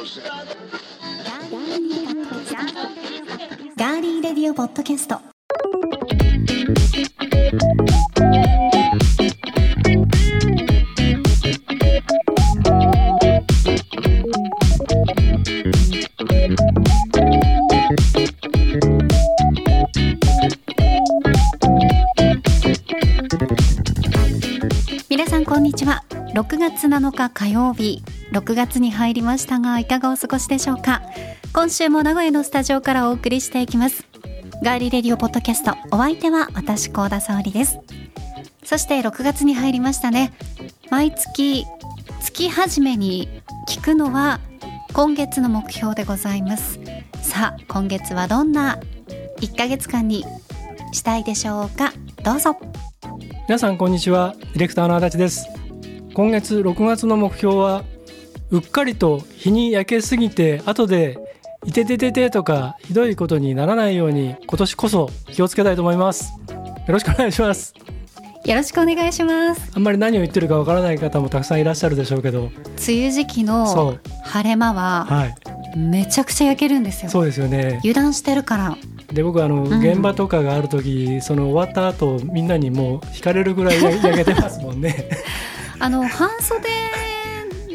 ガーリーレディオポッドキャスト。皆さんこんにちは。6月7日火曜日。6月に入りましたがいかがお過ごしでしょうか？今週も名古屋のスタジオからお送りしていきます。ガーリーレディオポッドキャストお相手は私高田沙織です。そして6月に入りましたね。毎月月始めに聞くのは今月の目標でございます。さあ今月はどんな1ヶ月間にしたいでしょうか？どうぞ。皆さんこんにちは。ディレクターの足立です。今月6月の目標はうっかりと日に焼けすぎて後でいててててとかひどいことにならないように今年こそ気をつけたいと思います。よろしくお願いします。よろしくお願いします。あんまり何を言ってるかわからない方もたくさんいらっしゃるでしょうけど。梅雨時期そのう。晴れ間ははい。めちゃくちゃ焼けるんですよ。そうですよね。油断してるから。で僕あの、ん。現場とかがある時その終わった後みんなにもう惹かれるぐらいや焼けてますもんね。あの半袖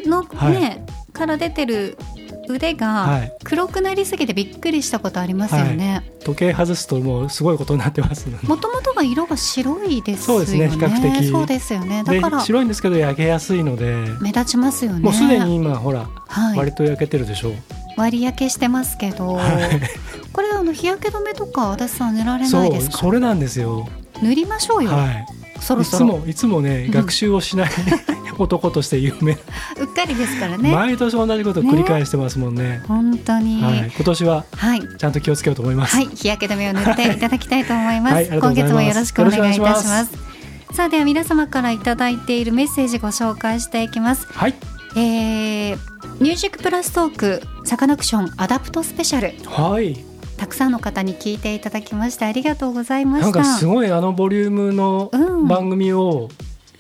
のね、はい。から出てる腕はがい。黒くなりすぎてびっくりしたことありますよね、時計外すともうすごいことになってますもともとが色が白いですよね。そうですね比較的。そうですよね。だでから白いんですけど焼けやすいので。目立ちますよね。もうすでに今ほら、はい、割と焼けてるでしょ。う。割り焼けしてますけど、はい。これあの日焼け止めとか足立さん塗られないですか？それなんですよ。塗りましょうよ、はい。いつそろ。そろもいつもねうん。学習をしない男として有名。うっかりですからね毎年同じことを繰り返してますもんね。本当にはい。今年ははいちゃんと気をつけようと思います。はい、日焼け止めを塗っていただきたいと思います。はい今月もよろしくお願いいたします。さあでは皆様からいただいているメッセージご紹介していきます。はい。えー、 Music plus Talk サカナクション adapt special はい。たくさんの方に聞いていただきましてありがとうございました。なんかすごいあのボリュームのうん番組を、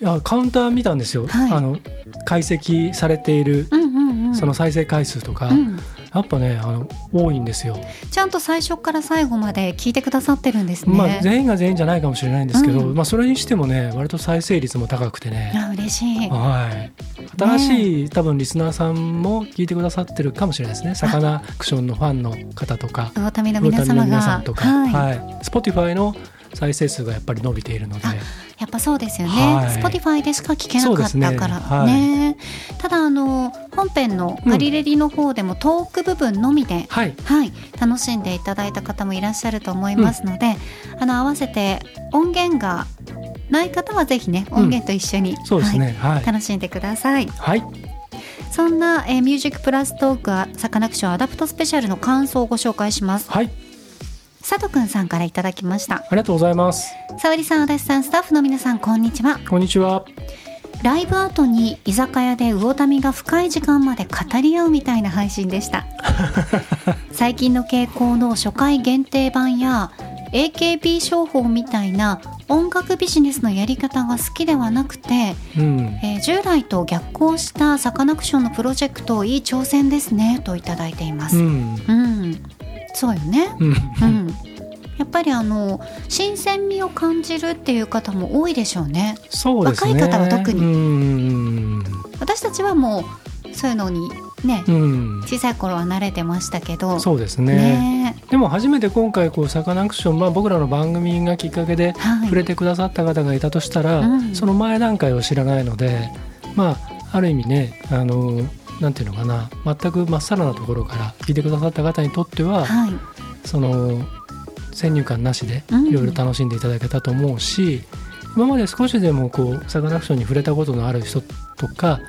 いやカウンター見たんですよ。はいあの解析されているうんうんうん。その再生回数とか、うん、やっぱねあの多いんですよ。ちゃんと最初から最後まで聞いてくださってるんですね。まあ全員が全員じゃないかもしれないんですけど、うんまあそれにしてもね割と再生率も高くてね。あ嬉しい。はい。新しい、多分リスナーさんも聞いてくださってるかもしれないですね。サカナクションのファンの方とか、魚民の皆様が皆さんとか、はい、はい。Spotify の再生数がやっぱり伸びているので、あやっぱそうですよね、はい。Spotify でしか聞けなかったからね。ね。ただあの本編のガリレディの方でもトーク部分のみで、はい。はい、楽しんでいただいた方もいらっしゃると思いますので、あの合わせて音源がない方はぜひね音源と一緒に、そうですね。は。はい。い、楽しんでください。はい。そんな、えーミュージックプラストークはサカナクションアダプトスペシャルの感想をご紹介します。はい。佐藤くんさんからいただきましたありがとうございます。沙織さん足立さんスタッフの皆さんこんにちはこんにちは。ライブ後に居酒屋で魚民が深い時間まで語り合うみたいな配信でした 最近の傾向の初回限定版や AKB 商法みたいな音楽ビジネスのやり方が好きではなくて、うん。えー従来と逆行したサカナクションのプロジェクトいい挑戦ですねといただいています。ううん、ん。そうよね。うん。うん。やっぱりあの新鮮味を感じるっていう方も多いでしょうね。そうですね。若い方は特にうん。私たちはもうそういうのにね、うん。小さい頃は慣れてましたけどそうですね。ねでも初めて今回こうサカナクション、まあ、僕らの番組がきっかけではい触れてくださった方がいたとしたら、うんその前段階を知らないのでまあある意味ねあのなんていうのかな全くまっさらなところから聞いてくださった方にとっては、はい。その先入観なしでうん。いろいろ楽しんでいただけたと思うし、今まで少しでもこうサカナクションに触れたことのある人とか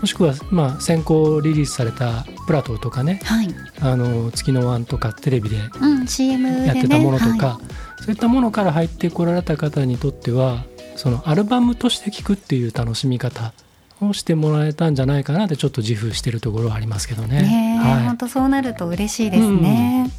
もしくはまあ先行リリースされたプラトーとかねはい、あの月のワンとかテレビでやってたものとか、はそういったものから入ってこられた方にとってはそのアルバムとして聴くっていう楽しみ方をしてもらえたんじゃないかなってちょっと自負してるところはありますけどね。はい。本当そうなると嬉しいですね、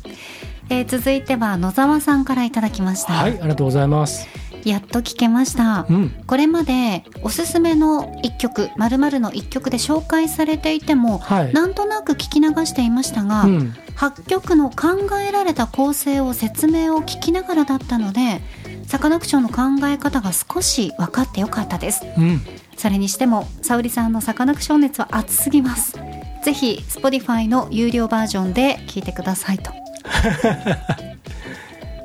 えー続いては野沢さんからいただきました、はい、ありがとうございます。やっと聞けました、うん。これまでおすすめの一曲〇〇の一曲で紹介されていてもはい。なんとなく聞き流していましたが、うん。8曲の考えられた構成を説明を聞きながらだったのでサカナクションの考え方が少し分かってよかったです。うん。それにしても沙織さんのサカナクション熱は熱すぎます。ぜひ Spotify の有料バージョンで聞いてくださいと。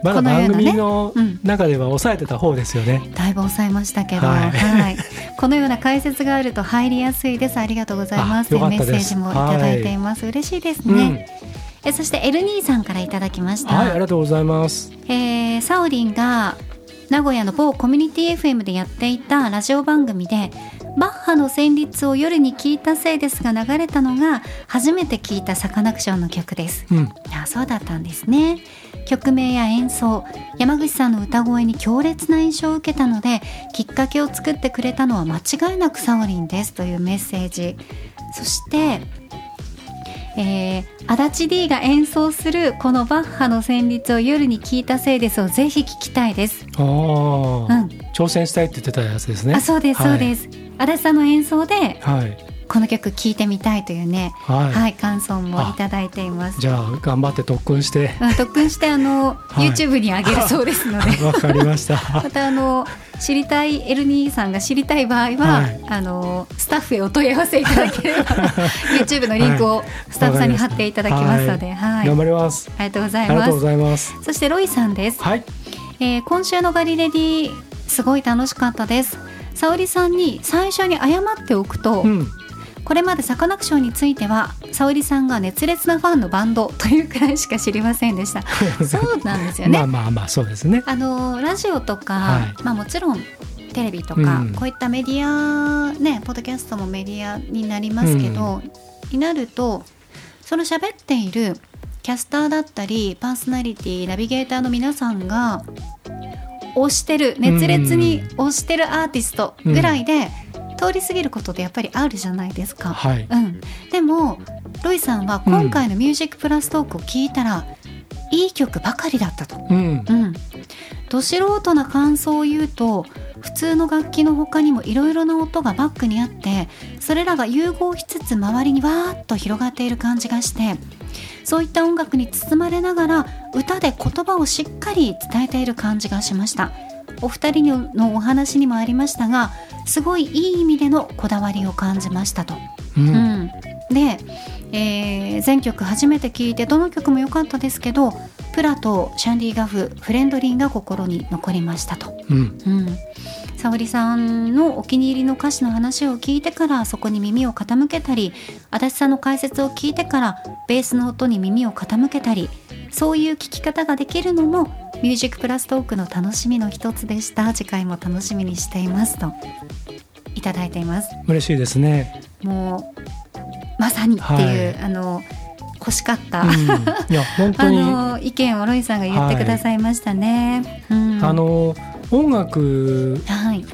まだこのようなね番組のうん。中では抑えてた方ですよね。だいぶ抑えましたけど、ははい。いこのような解説があると入りやすいです。ありがとうございます。メッセージもいただいています、嬉しいですうん。ね、えそしてエルニーさんからいただきました、はい、ありがとうございます。えーサオリンが名古屋の某コミュニティ FM でやっていたラジオ番組でバッハの旋律を夜に聞いたせいですが流れたのが初めて聞いたサカナクションの曲です。うん、あそうだったんですね。曲名や演奏山口さんの歌声に強烈な印象を受けたのできっかけを作ってくれたのは間違いなくサオリンですというメッセージ。そしてえー、足立 D が演奏するこのバッハの旋律を夜に聞いたせいですをぜひ聞きたいです。ああ、うん、挑戦したいって言ってたやつですね。あそうですそうですす。足立さんの演奏ではい、この曲聴いてみたいというね、はい、はい、感想もいただいています。じゃあ頑張って特訓して。うん特訓してあの、はい YouTube に上げるそうですので。わかりました。またあの知りたいエルニーさんが知りたい場合は、はいあのスタッフへお問い合わせいただければ YouTube のリンクをスタッフさんに貼っていただきますので、はい、頑張ります。ありがとうござあいますりがとうご。ざいます。そしてロイさんです。はい、えー今週のガリレディすごい楽しかったです。沙織さんに最初に謝っておくと、うん、これまでサカナクションについては沙織さんが熱烈なファンのバンド というくらいしか知りませんでした。そうなんですよね。まあまあまあそうですね。あのラジオとか、はいまあもちろんテレビとか、うんこういったメディアねポッドキャストもメディアになりますけど、になるとその喋っているキャスターだったりパーソナリティナビゲーターの皆さんが推してる熱烈に推してるアーティストぐらいで、通り過ぎることってやっぱりあるじゃないですか。はい、うん、でもロイさんは今回の「ミュージックプラストーク」を聞いたら、いい曲ばかりだったと。うん、うん、ど素人な感想を言うと普通の楽器の他にもいろいろな音がバックにあってそれらが融合しつつ周りにわーっと広がっている感じがしてそういった音楽に包まれながら歌で言葉をしっかり伝えている感じがしましたお二人のお話にもありましたがすごいいい意味でのこだわりを感じましたと。う、うんん、で、えー全曲初めて聴いてどの曲も良かったですけどプラとシャンディガフフレンドリーが心に残りましたと。うん、うん沙織さんのお気に入りの歌詞の話を聞いてからそこに耳を傾けたり足立さんの解説を聞いてからベースの音に耳を傾けたりそういう聞き方ができるのも「ミュージックプラストーク」の楽しみの一つでした。次回も楽しみにしていますと。いただいています。嬉しいですね。もうまさにっていう、はい。あの欲しかった、うん、いや本当 あにの意見をロイさんが言ってくださいましたね。うん。あの音楽はい。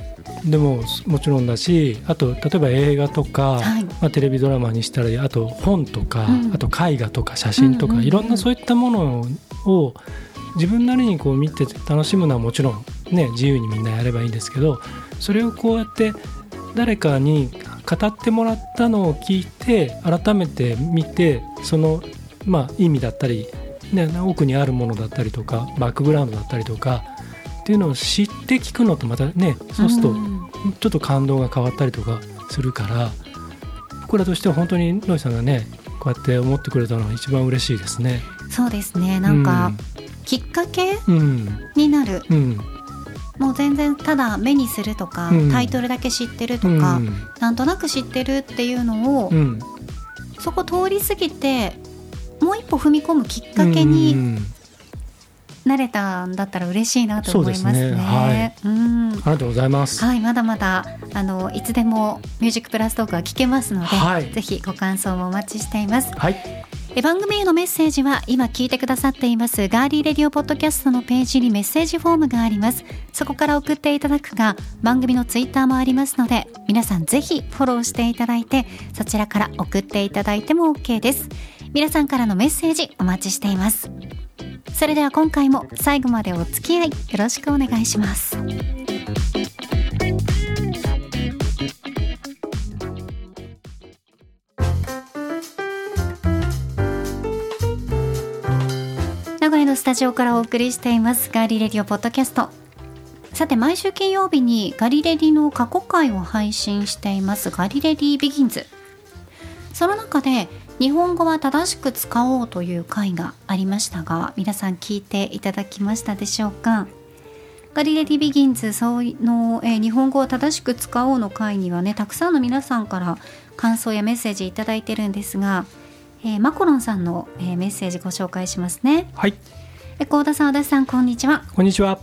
でももちろんだしあと例えば映画とか、はい。まあ、テレビドラマにしたりあと本とか、うん。あと絵画とか写真とか、うんうんうん。いろんなそういったものを自分なりにこう見て楽しむのはもちろんね自由にみんなやればいいんですけどそれをこうやって誰かに語ってもらったのを聞いて改めて見てその、まあ、意味だったり、ね、奥にあるものだったりとかバックグラウンドだったりとかっていうのを知って聞くのとまたねそうするとん。ちょっと感動が変わったりとかするから僕らとしては本当にロイさんがねこうやって思ってくれたのは一番嬉しいですね。そうですね。なんか、きっかけうん。になる。うん。もう全然ただ目にするとか、うん。タイトルだけ知ってるとうん。か、なんとなく知ってるっていうのを、うん。そこ通り過ぎてもう一歩踏み込むきっかけにうん。なれたんだったら嬉しいなと思いますね。すね。はい。うん。ありがとうございます。はい、まだまだあのいつでもミュージックプラストークは聞けますので、はい。ぜひご感想もお待ちしています。はい、え番組へのメッセージは今聞いてくださっています。ガーリーレディオポッドキャストのページにメッセージフォームがあります。そこから送っていただくか番組のツイッターもありますので皆さんぜひフォローしていただいてそちらから送っていただいても OK です。皆さんからのメッセージお待ちしています。それでは今回も最後までお付き合いよろしくお願いします。のスタジオからお送りしています。ガリレディオポッドキャスト。さて毎週金曜日にガリレディの過去回を配信しています。ガリレディビギンズ。その中で日本語は正しく使おうという回がありましたが皆さん聞いていただきましたでしょうか？ガリレディビギンズそうの、えー、日本語を正しく使おうの回にはねたくさんの皆さんから感想やメッセージ頂いてるんですが、えー、マコロンさんの、えー、メッセージご紹介しますね。はい。高田さん足立さんこんにちは。こんにちは。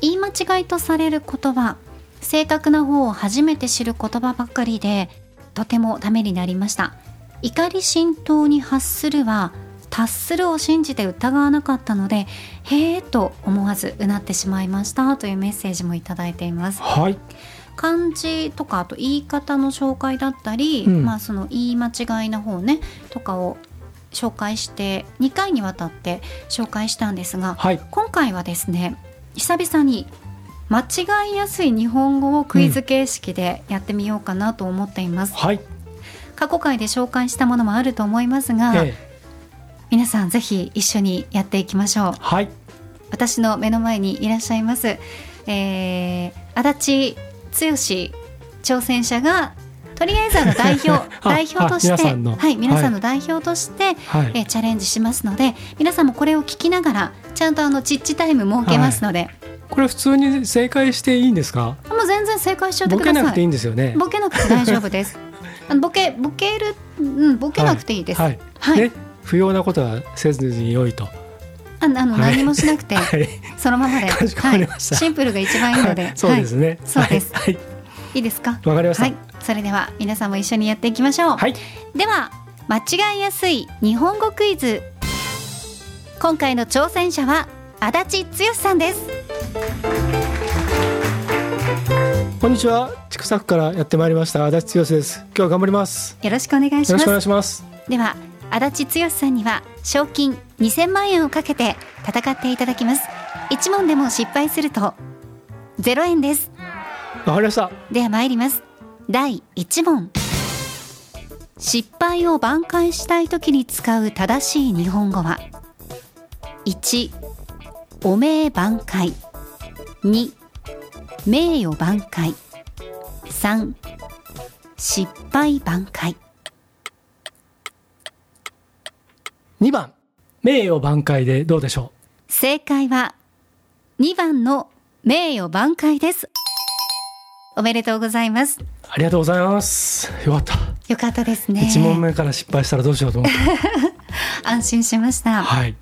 言い間違いとされる言葉正確な方を初めて知る言葉ばかりでとてもためになりました。怒り浸透に発するは達するを信じて疑わなかったのでへえと思わずうなってしまいましたというメッセージもいただいています。はい漢字とかあと言い方の紹介だったり、うん、まあその言い間違いの方ねとかを紹介して2回にわたって紹介したんですが、はい、今回はですね久々に間違いやすい日本語をクイズ形式でやってみようかなと思っています。うん、はい過去回で紹介したものもあると思いますが、ええ、皆さんぜひ一緒にやっていきましょう。はい。私の目の前にいらっしゃいます、えー、足立剛挑戦者がとりあえずあの代表 代表としてはい皆さんの代表として、はい、えチャレンジしますので皆さんもこれを聞きながらちゃんとあのチッチタイム設けますので、はい、これ普通に正解していいんですか？もう全然正解しちゃってくださいボケなくていいんですよね。ボケなくて大丈夫です。あのボケボケるうんボケなくていいです。はい、はい、はい。不要なことはせずに良いと。あの、はい、何もしなくて、はい、そのままで、はい、シンプルが一番いいので、そうですね。そうです。はい、いいですか？わかりました。それでは皆さんも一緒にやっていきましょう。では間違いやすい日本語クイズ。今回の挑戦者は足立剛さんです。こんにちは。千種区からやってまいりました足立剛です。今日は頑張ります。よろしくお願いします。よろしくお願いします。では足立剛さんには賞金2000万円をかけて戦っていただきます。1問でも失敗すると0円です。わかりました。では参ります。第1問。失敗を挽回したい時に使う正しい日本語は？1お名挽回。2名誉挽回。3失敗挽回。2番名誉挽回でどうでしょう？正解は2番の名誉挽回です。おめでとうございます。ありがとうございます。よかった。よかったですね。1問目から失敗したらどうしようと思って 安心しました。はい。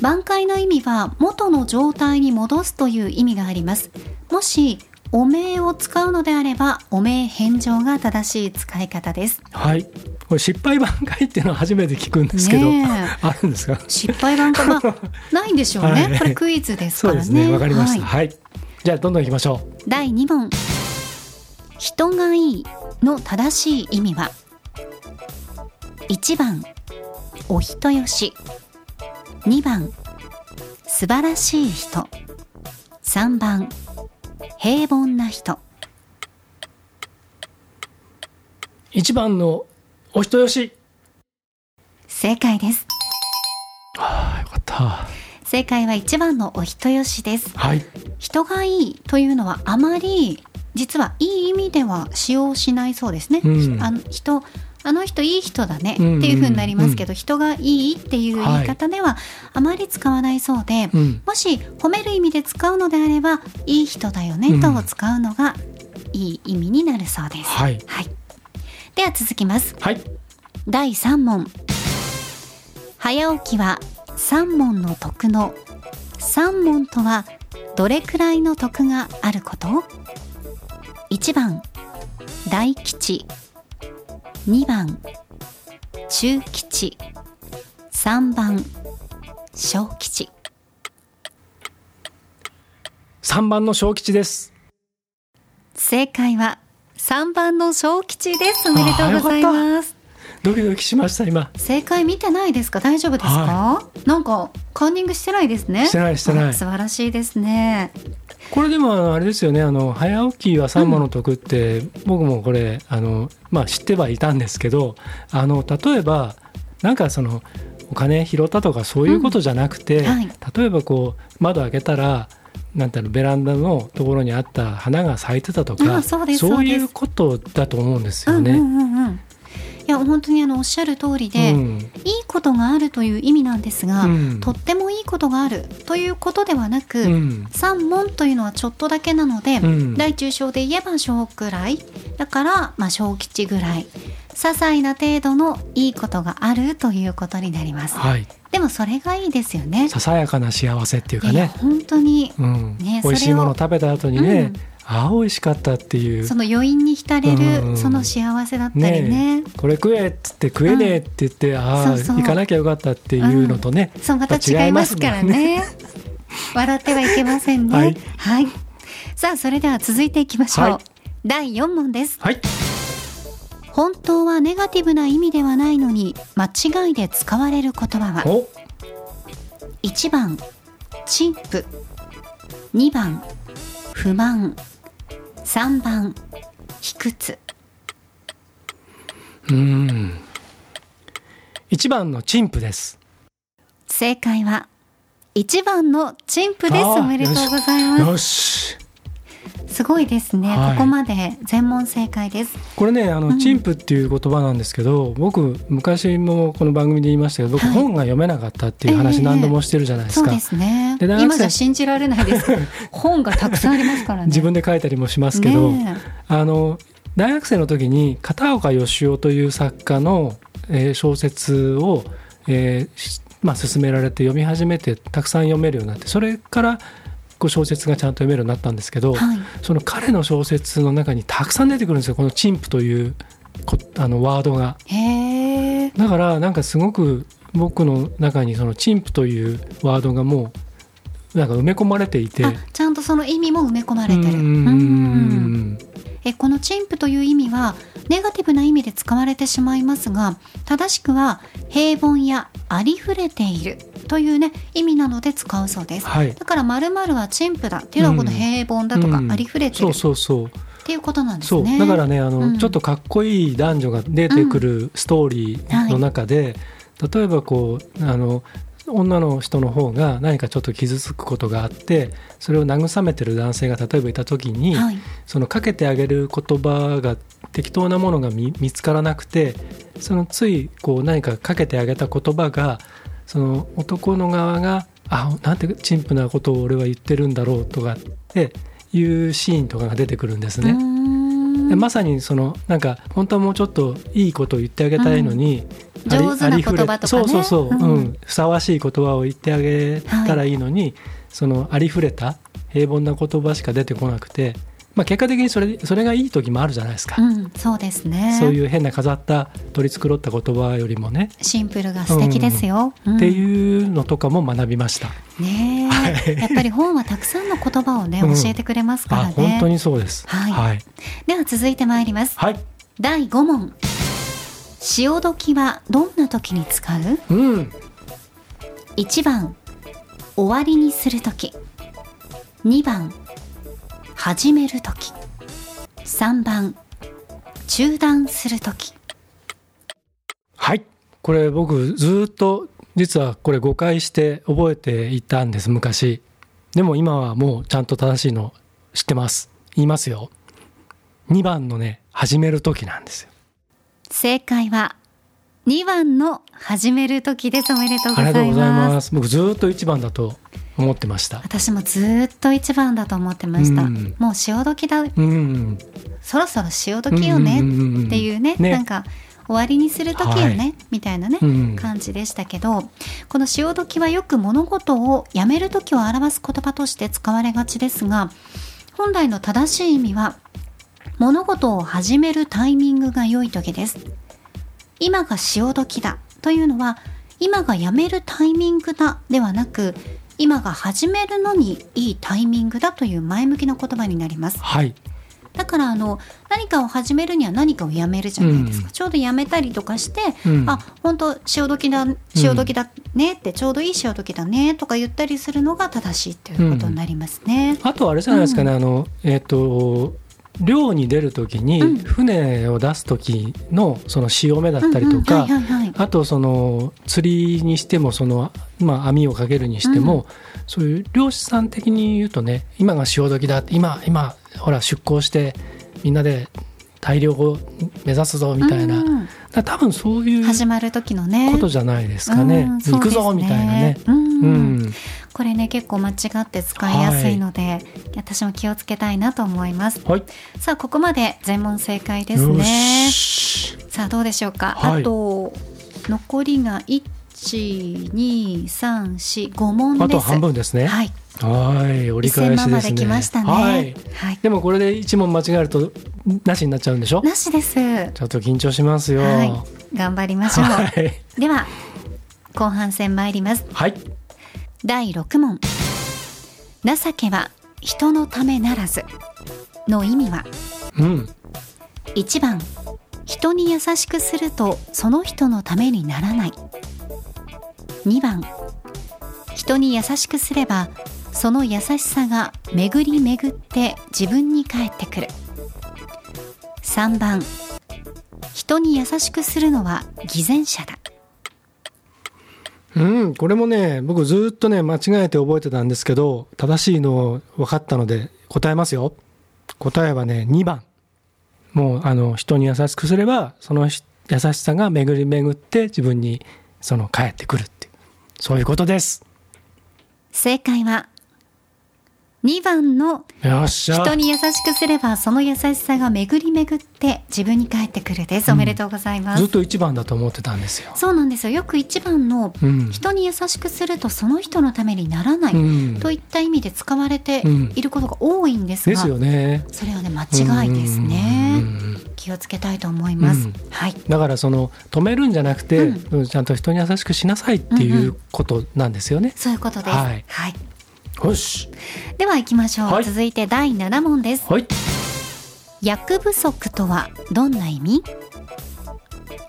挽回の意味は元の状態に戻すという意味があります。もしお名を使うのであればお名返上が正しい使い方です。はい。これ失敗挽回っていうのは初めて聞くんですけど、あるんですか？失敗挽回、まあ、ないんでしょうね、はい、これクイズですからね。そうですね。わかりました、はい、はい、じゃあどんどんいきましょう。第2問。人がいいの正しい意味は？1番お人よし。2番素晴らしい人。3番平凡な人。1番のお人よし。正解です。ああよかった。正解は1番のお人よしです。はい。人がいいというのはあまり実はいい意味では使用しないそうですね、うん、あの人あの人いい人だねっていうふうになりますけど、うんうん、人がいいっていう言い方ではあまり使わないそうで、はい、もし褒める意味で使うのであればいい人だよねと使うのがいい意味になるそうです。はい、はいでは続きます。はい。第三問。早起きは三問の徳の三問とはどれくらいの徳があること？一番大吉二番中吉。三番小吉。三番の小吉です。正解は三番の小吉です。おめでとうございます。ドキドキしました今。正解見てないですか？大丈夫ですか、はい、なんかカンニングしてないですね。してないしてない。素晴らしいですねこれでもあれですよねあの早起きは三問の得って、うん、僕もこれあのまあ知ってはいたんですけどあの例えばなんかそのお金拾ったとかそういうことじゃなくて、うん。はい。例えばこう窓開けたらなんていうのベランダのところにあった花が咲いてたとかあそういうことだと思うんですよね。うんうんうんうんいや本当にあのおっしゃる通りで、うん。いいことがあるという意味なんですが、うん。とってもいいことがあるということではなく、うん。三問というのはちょっとだけなので、うん。大中小で言えば小くらいだから、まあ、小吉ぐらい些細な程度のいいことがあるということになります。はい、でもそれがいいですよね。ささやかな幸せっていうかね、本当に。うん。ね美味しいものを食べた後にね、うんああ美味しかったっていう。その余韻に浸れうん。るその幸せだったりね。これ食えっつって食えねえって言って、ああそうそう。行かなきゃよかったっていうのとね、そうまた違いますからね。笑ってはいけませんね。はい。はい、さあそれでは続いていきましょう、はい。第4問です。はい。本当はネガティブな意味ではないのに間違いで使われる言葉は？お。1番陳腐2番不満。3番。卑屈。うん。一番の陳腐です。正解は1番の陳腐です。おめでとうございます。よしすごいですね、はい。ここまで全問正解です。これねあうん。の陳腐っていう言葉なんですけど、僕昔もこの番組で言いましたけど僕はい。本が読めなかったっていうえ話え何度もしてるじゃないですか、そうですね。今じゃ信じられないです。本がたくさんありますからね。自分で書いたりもしますけど、ねあの大学生の時に片岡義雄という作家の、えー小説を、えーしまあ、勧められて読み始めてたくさん読めるようになってそれからこう小説がちゃんと読めるようになったんですけど、えはい。その彼の小説の中にたくさん出てくるんですよ。この「陳腐」というこあのワードが。だからなんかすごく僕の中にその「陳腐」というワードがもうなんか埋め込まれていて。あちゃんとその意味も埋め込まれてる。うん。うんえこの陳腐という意味はネガティブな意味で使われてしまいますが正しくは平凡やありふれているというね意味なので使うそうです。はい。だから〇〇は陳腐だっていうのはこの平凡だとかうん。ありふれてるそうっそうそう。ていうことなんですそう。ねだからねあの、うん。ちょっとかっこいい男女が出てくるストーリーの中で、例えばこうあの女の人の方が何かちょっと傷つくことがあってそれを慰めてる男性が例えばいた時に、はいそのかけてあげる言葉が適当なものが見見つからなくてそのついこう何かかけてあげた言葉がその男の側が「あなんて陳腐なことを俺は言ってるんだろう」とかっていうシーンとかが出てくるんですね。うーん。でまさにそのなんか本当はもうちょっといいことを言ってあげたいのに、あり上手な言葉とかね。そうそうそう、うん。うん。ふさわしい言葉を言ってあげたらいいのに、そのありふれた平凡な言葉しか出てこなくて、まあ、結果的にそれそれがいい時もあるじゃないですか、うんそうですねそういう変な飾った取り繕った言葉よりもね、シンプルが素敵ですよ、うんっていうのとかも学びました。ねえ、やっぱり本はたくさんの言葉をね、うん教えてくれますからね。あ本当にそうです。はいはい、では続いてまいります。はい第5問。潮時はどんな時に使う？うん、?1 番、終わりにする時。2番、始める時。3番、中断する時。はい。これ僕ずっと実はこれ誤解して覚えていたんです昔。でも今はもうちゃんと正しいの知ってます。言いますよ。2番のね始める時なんですよ。正解は2番の始める時です。おめでとうございありがとうございます。僕ずっと1番だと思ってました。私もずーっと一番だと思ってました、うん。もう潮時だ。うん。そろそろ潮時よね。っていうね,、ね。なんか終わりにする時よね、はい。みたいなね、うん。感じでしたけどこの潮時はよく物事をやめる時を表す言葉として使われがちですが本来の正しい意味は物事を始めるタイミングが良い時です今が潮時だというのは今がやめるタイミングだではなく今が始めるのにいいタイミングだという前向きな言葉になります。はい。だからあの何かを始めるには何かをやめるじゃないですか、うん。ちょうどやめたりとかして、うん。あ本当潮時だ潮時だねって、ちょうどいい潮時だねとか言ったりするのが正しいっていうことになりますね。あとあれじゃないですかね、あのえっ、と漁に出る時にうん。船を出す時のその潮目だったりとうんか、あとその釣りにしてもその、まあ、網をかけるにしても、そういう漁師さん的に言うとね今が潮時だって今今ほら出港してみんなで大漁を目指すぞみたいな、多分そういう始まる時のね。ことじゃないですかね、うん行くぞみたいなね。うんこれね結構間違って使いやすいので、私も気をつけたいなと思います。はい、さあここまで全問正解ですよねし。さあどうでしょうか、はい。あと残りが12345問です。あと半分ですね。はい。はい、折り返1000しですね。万まで来ましたね。はい。はい。でもこれで一問間違えるとなしになっちゃうんでしょ？なしです。ちょっと緊張しますよ。はい。頑張りましょう、はい。では後半戦参ります。はい。第6問。情けは人のためならず。の意味は？うん。1番人に優しくするとその人のためにならない。2番人に優しくすればその優しさが巡り巡って自分に返ってくる。3番人に優しくするのは偽善者だうん、これもね、僕ずっとね、間違えて覚えてたんですけど、正しいの分かったので答えますよ。答えはね、2番。もう、あの、人に優しくすれば、その優しさが巡り巡って自分に、その、返ってくるっていう。そういうことです。正解は2番の。人に優しくすればその優しさが巡り巡って自分に返ってくるです。おめでとうございます、ずっと1番だと思ってたんですよ。そうなんですよ。よく一番のうん。人に優しくするとその人のためにならない、うん。といった意味で使われてうん。いることが多いんですが、ですよね。それはね間違いですね、気をつけたいと思います、うん。はい。だからその止めるんじゃなくて、ちゃんと人に優しくしなさいっていうことなんですよね。そういうことです、はい。はい、よし。では行きましょう、はい。続いて第7問です。はい。役不足とはどんな意味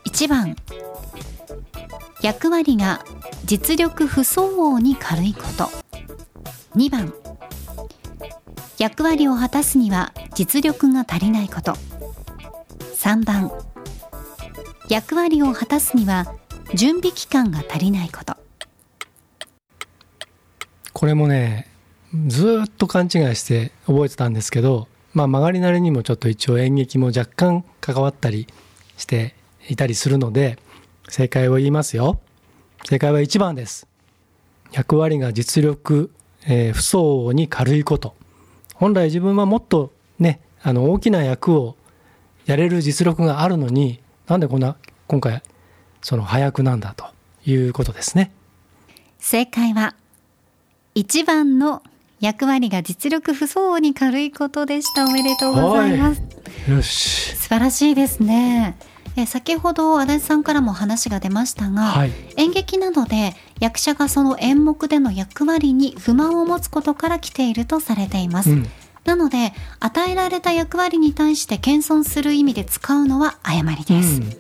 ？1番。役割が実力不相応に軽いこと。2番。役割を果たすには実力が足りないこと。3番。役割を果たすには準備期間が足りないことこれもねずっと勘違いして覚えてたんですけど、まあ、曲がりなりにもちょっと一応演劇も若干関わったりしていたりするので正解を言いますよ。正解は1番です。役割が実力、えー不相応に軽いこと。本来自分はもっとねあの大きな役をやれる実力があるのになんでこんな今回その早くなんだということですね。正解は1番の役割が実力不相応に軽いことでした。おめでとうございます。よし。素晴らしいですね。え先ほど足立さんからも話が出ましたが、はい。演劇などで役者がその演目での役割に不満を持つことから来ているとされています、うん。なので与えられた役割に対して謙遜する意味で使うのは誤りです、でも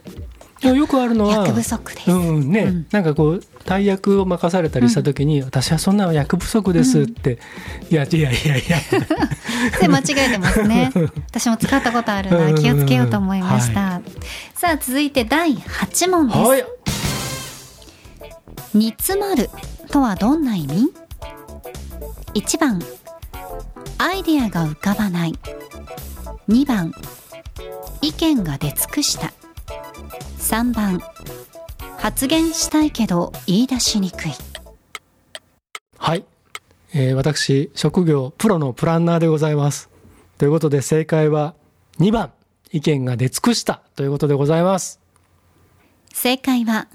よくあるのは役不足です、うんねうん。なんかこう大役を任されたりした時に、私はそんな役不足ですって、いやいやいやいや。で間違えてますね。私も使ったことあるな。気をつけようと思いました、さあ続いて第8問です、はい。煮詰まるとはどんな意味 ?1 番アイデアが浮かばない。2番意見が出尽くした3番。発言したいけど言い出しにくい。はい、えー私職業プロのプランナーでございます。ということで正解は2番。意見が出尽くしたということでございます。正解は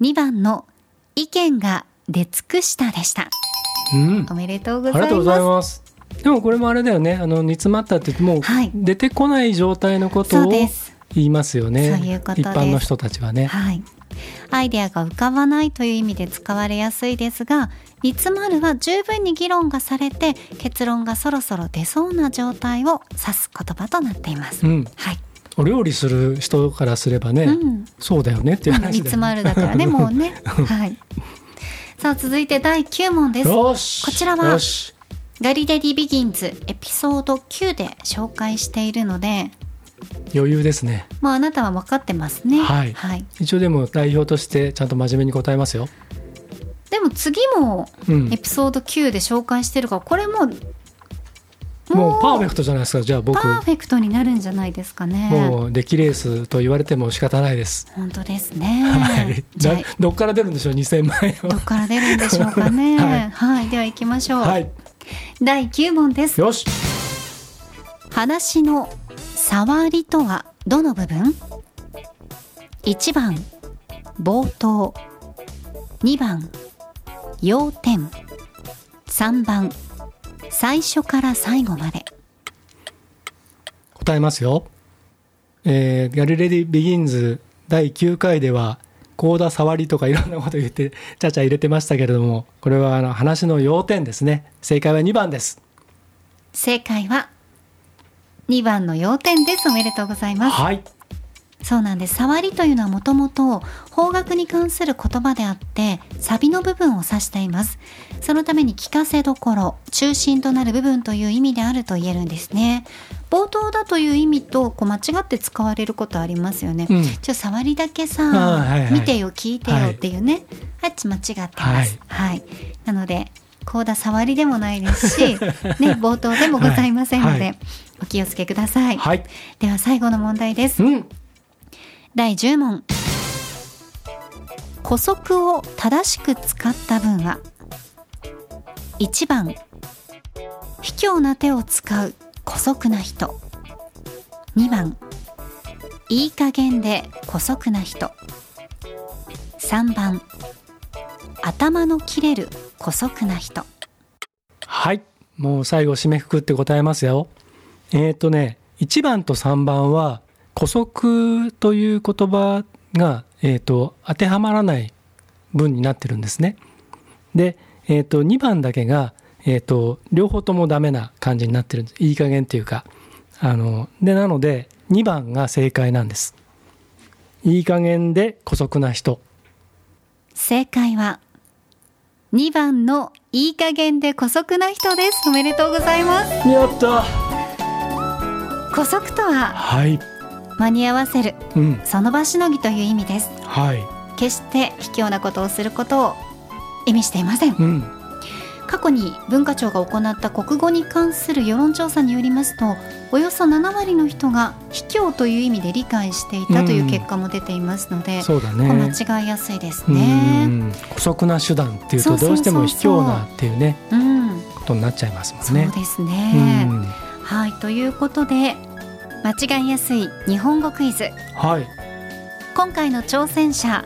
2番の意見が出尽くしたでした。うん。おめでとうございありがとうございます。でもこれもあれだよね。あの煮詰まったって言ってもうはい。出てこない状態のことそうをです言いますよねそういうこと一般の人たちはねはい。アイデアが浮かばないという意味で使われやすいですが、煮詰まるは十分に議論がされて結論がそろそろ出そうな状態を指す言葉となっています。うんはい。お料理する人からすればね、うん。そうだよねっていう話ね煮詰まるだからね、もうね。はい。さあ続いて第9問です。こちらはガリレディ・ビギンズエピソード9で紹介しているので余裕ですね。もうあなたは分かってますね。はい。一応でも代表としてちゃんと真面目に答えますよ。でも次もうん。エピソード9で紹介してるから、これももうパーフェクトじゃないですか。じゃあ僕。パーフェクトになるんじゃないですかね。もう出来レースと言われても仕方ないです。本当ですね、はい。じゃどっから出るんでしょう？2000万円は。どっから出るんでしょうかね。はい。はい、では行きましょう、はい。第9問です。よし。話の触りとはどの部分 ?1 番冒頭。2番要点。3番最初から最後まで。答えますよ、えー、ガリレディ・ビギンズ第9回ではコーダ触りとかいろんなこと言ってちゃちゃ入れてましたけれどもこれはあの話の要点ですね。正解は2番です。正解は2番の要点です。おめでとうございます。はい。そうなんです。触りというのはもともと方角に関する言葉であってサビの部分を指しています。そのために聞かせどころ中心となる部分という意味であると言えるんですね。冒頭だという意味とこう間違って使われることありますよね、うん。ちょ触りだけさ、はいはい。見てよ聞いてよっていうね、あっち間違ってます。はい、なのでコーダ触りでもないですし、ね、冒頭でもございませんので、はい。はお気をつけください、はい。では最後の問題です。うん。第10問。古速を正しく使った文は1番卑怯な手を使う古速な人。2番いい加減で古速な人。3番頭の切れる古速な人。はい。もう最後締めくくって答えますよえっ、とね1番と3番は古速という言葉が、えー、と当てはまらない文になってるんですね。で、えー、と2番だけが、えー、と両方ともダメな感じになってるんです。いい加減っていうか。あのでなので2番が正解なんです。いい加減で古速な人。正解は2番のいい加減で古速な人です。おめでとうございます。やった古速とははい。間に合わせるうん。その場しのぎという意味です。はい。決して卑怯なことをすることを意味していません。うん。過去に文化庁が行った国語に関する世論調査によりますとおよそ7割の人が卑怯という意味で理解していたという結果も出ていますので、そうだここね間違いやすいですうねん。姑息な手段っていうとどうしても卑怯なっていうねうん、ことになっちゃいますもんそうね。ですね、うん。はい。ということで間違いやすい日本語クイズ。はい。今回の挑戦者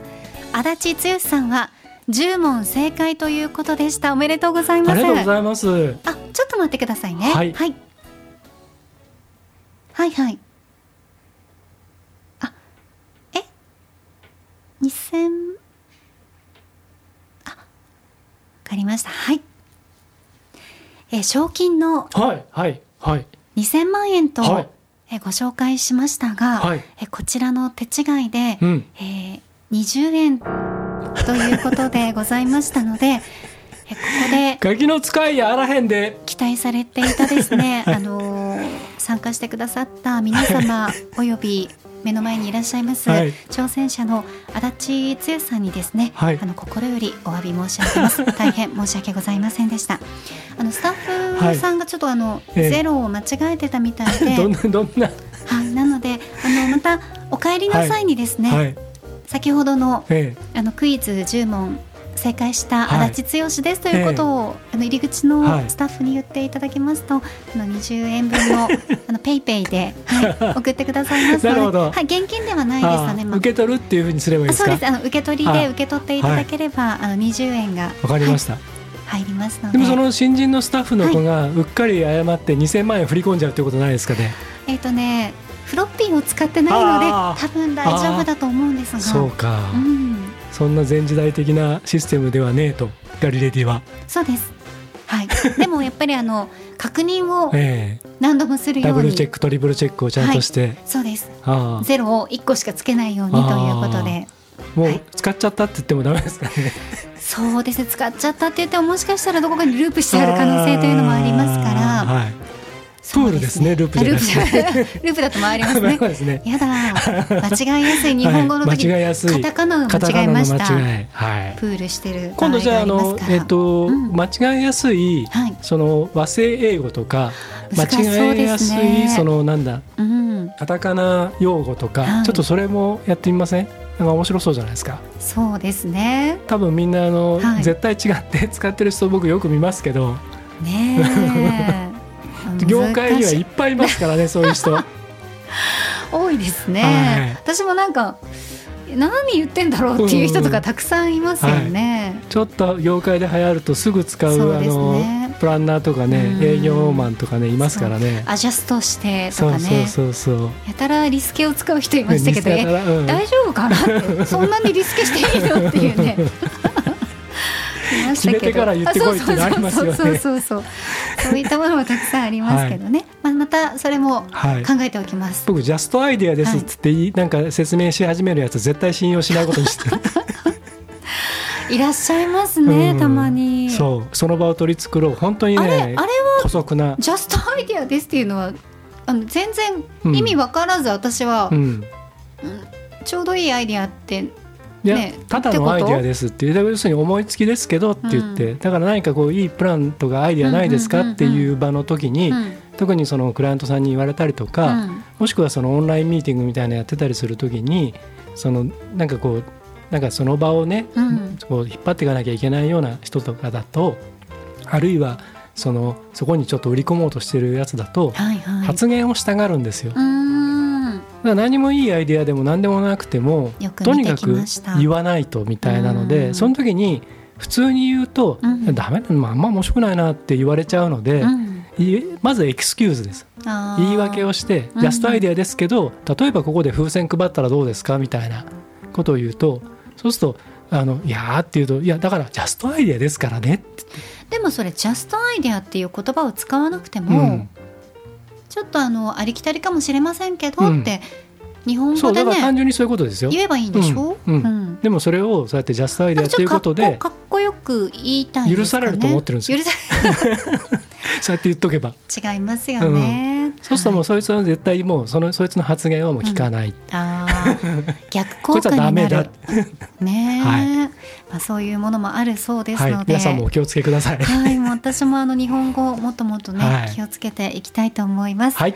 足立剛さんは10問正解ということでした。おめでとうございます。ありがとうございます。あちょっと待ってくださいね。はい。はい、はいはい。あえ？2000あわかりました。はい。え賞金のはいはいはい。2000万円と、はいえご紹介しましたが、はい。えこちらの手違いで、うん。えー20円ということでございましたのでえここでガキの使いやあらへんで。期待されていたですね、あのー参加してくださった皆様および目の前にいらっしゃいます、はい。挑戦者の足立剛さんにですね、はい。あの心よりお詫び申し上げます。大変申し訳ございませんでした。あのスタッフさんがちょっとあの、ええ。ゼロを間違えてたみたいで、どんなどんな？はい、なのであのまたお帰りの際にですね、はい。先ほどのえあのクイズ10問正解したはい。足立剛ですということを、あの入り口はい。のスタッフに言っていただきますと、あの20円分の あのペイペイで、はい、送ってくださいますのでなるほど。はい、現金ではないえ。ですあよね、まあ。受け取るっていうふうにすればいいですか？あそうで。す。あの受け取りはい。で受け取っていただければ、あの20円がわかりました。はい入りますので。でもその新人のスタッフの子がうっかり誤って2000万円振り込んじゃうってことないですかね？えっ、とねフロッピーを使ってないので多分大丈夫だと思うんですが。そうか。うん、そんな前時代的なシステムではねえとガリレディは。そうです。はい。でもやっぱりあの 確認をええ。何度もするように。ダブルチェックトリプルチェックをちゃんとして。そうです。ゼロを1個しかつけないようにということで。もう使っちゃったって言ってもダメですかね、そうです。ね使っちゃったって言ってももしかしたらどこかにループしてある可能性というのもありますから。はい、プールですね。ループループだと回りますね。すね。やだ。間違いやすい日本語の時、はい間違いやすい。カタカナを間違えました。はい。プールしてる場今度じゃああのえっと、うん間違いやすい、はい。その和製英語とか間違いやすいそのなんだうん。カタカナ用語とか、はい。ちょっとそれもやってみません？なんか面白そうじゃないですか。そうですね。多分みんなあの、はい。絶対違って使ってる人僕よく見ますけど。ねえ 業界にはいっぱいいますからねそういう人。多いですね、はい。私もなんか何言ってんだろうっていう人とかたくさんいますよね、ちょっと業界で流行るとすぐ使うそうですあのねプランナーとかねうん。営業マンとかねいますからね。アジャストしてとかね。そうそうやたらリスケを使う人いましたけど、うん大丈夫かなって。そんなにリスケしていいのっていうね。いましたけど決めてから言ってこいっていうのありますよね。そうそうそうそうそういったものもたくさんありますけどね、まあ、またそれもはい。考えておきます、僕ジャストアイデアですっつって、なんか説明し始めるやつ絶対信用しないことにして。る い、らっしゃいますね、うん。たまに。そう。その場を取り繕う本当にあれあねれは姑息な。ジャストアイデアですっていうのはあの全然意味わからず私は、うんちょうどいいアイデアっていや、ねただのアイデアですっていう要するに思いつきですけどって言って、だから何かこういいプランとかアイデアないですかうんうんうんうんっていう場の時に、うん特にそのクライアントさんに言われたりとか、うん。もしくはそのオンラインミーティングみたいなのやってたりする時にそのなんかこうなんかその場をね、うん。こう引っ張っていかなきゃいけないような人とかだとあるいはそのそこにちょっと売り込もうとしてるやつだとはいはい。発言をしたがるんですよ。うーん何もいいアイデアでも何でもなくてもとにかく言わないとみたいなのうん。でその時に普通に言うと「うん。ダメだ、まあ、あんま面白くないな」って言われちゃうので、うん。いまずエクスキューズです。言い訳をしてうん。 just idea ですけど例えばここで風船配ったらどうですかみたいなことを言うとそうすると「あのいやー」って言うと「いやだから just idea ですからね」って。でもそれ just idea っていう言葉を使わなくても、うんちょっとあのありきたりかもしれませんけど、うん。って日本そうだ語でねから単純にそういうことですよ。言えばいいんでしょ、うん。うん。うん。でもそれをそうやってジャストアイデアということでかっこよく言いたいね？許されると思ってるんですよ。許さ そうやって言っとけば。違いますよね、そうするともはい。うそいつは絶対もうそのそいつの発言はもう聞かない、あー。逆こいつは効果になる ねえ、はい。まあ、そういうものもあるそうですはい。ので、皆さんもお気をつけください。はい、もう私もあの日本語をもっともっとね、はい。気をつけていきたいと思います。はい。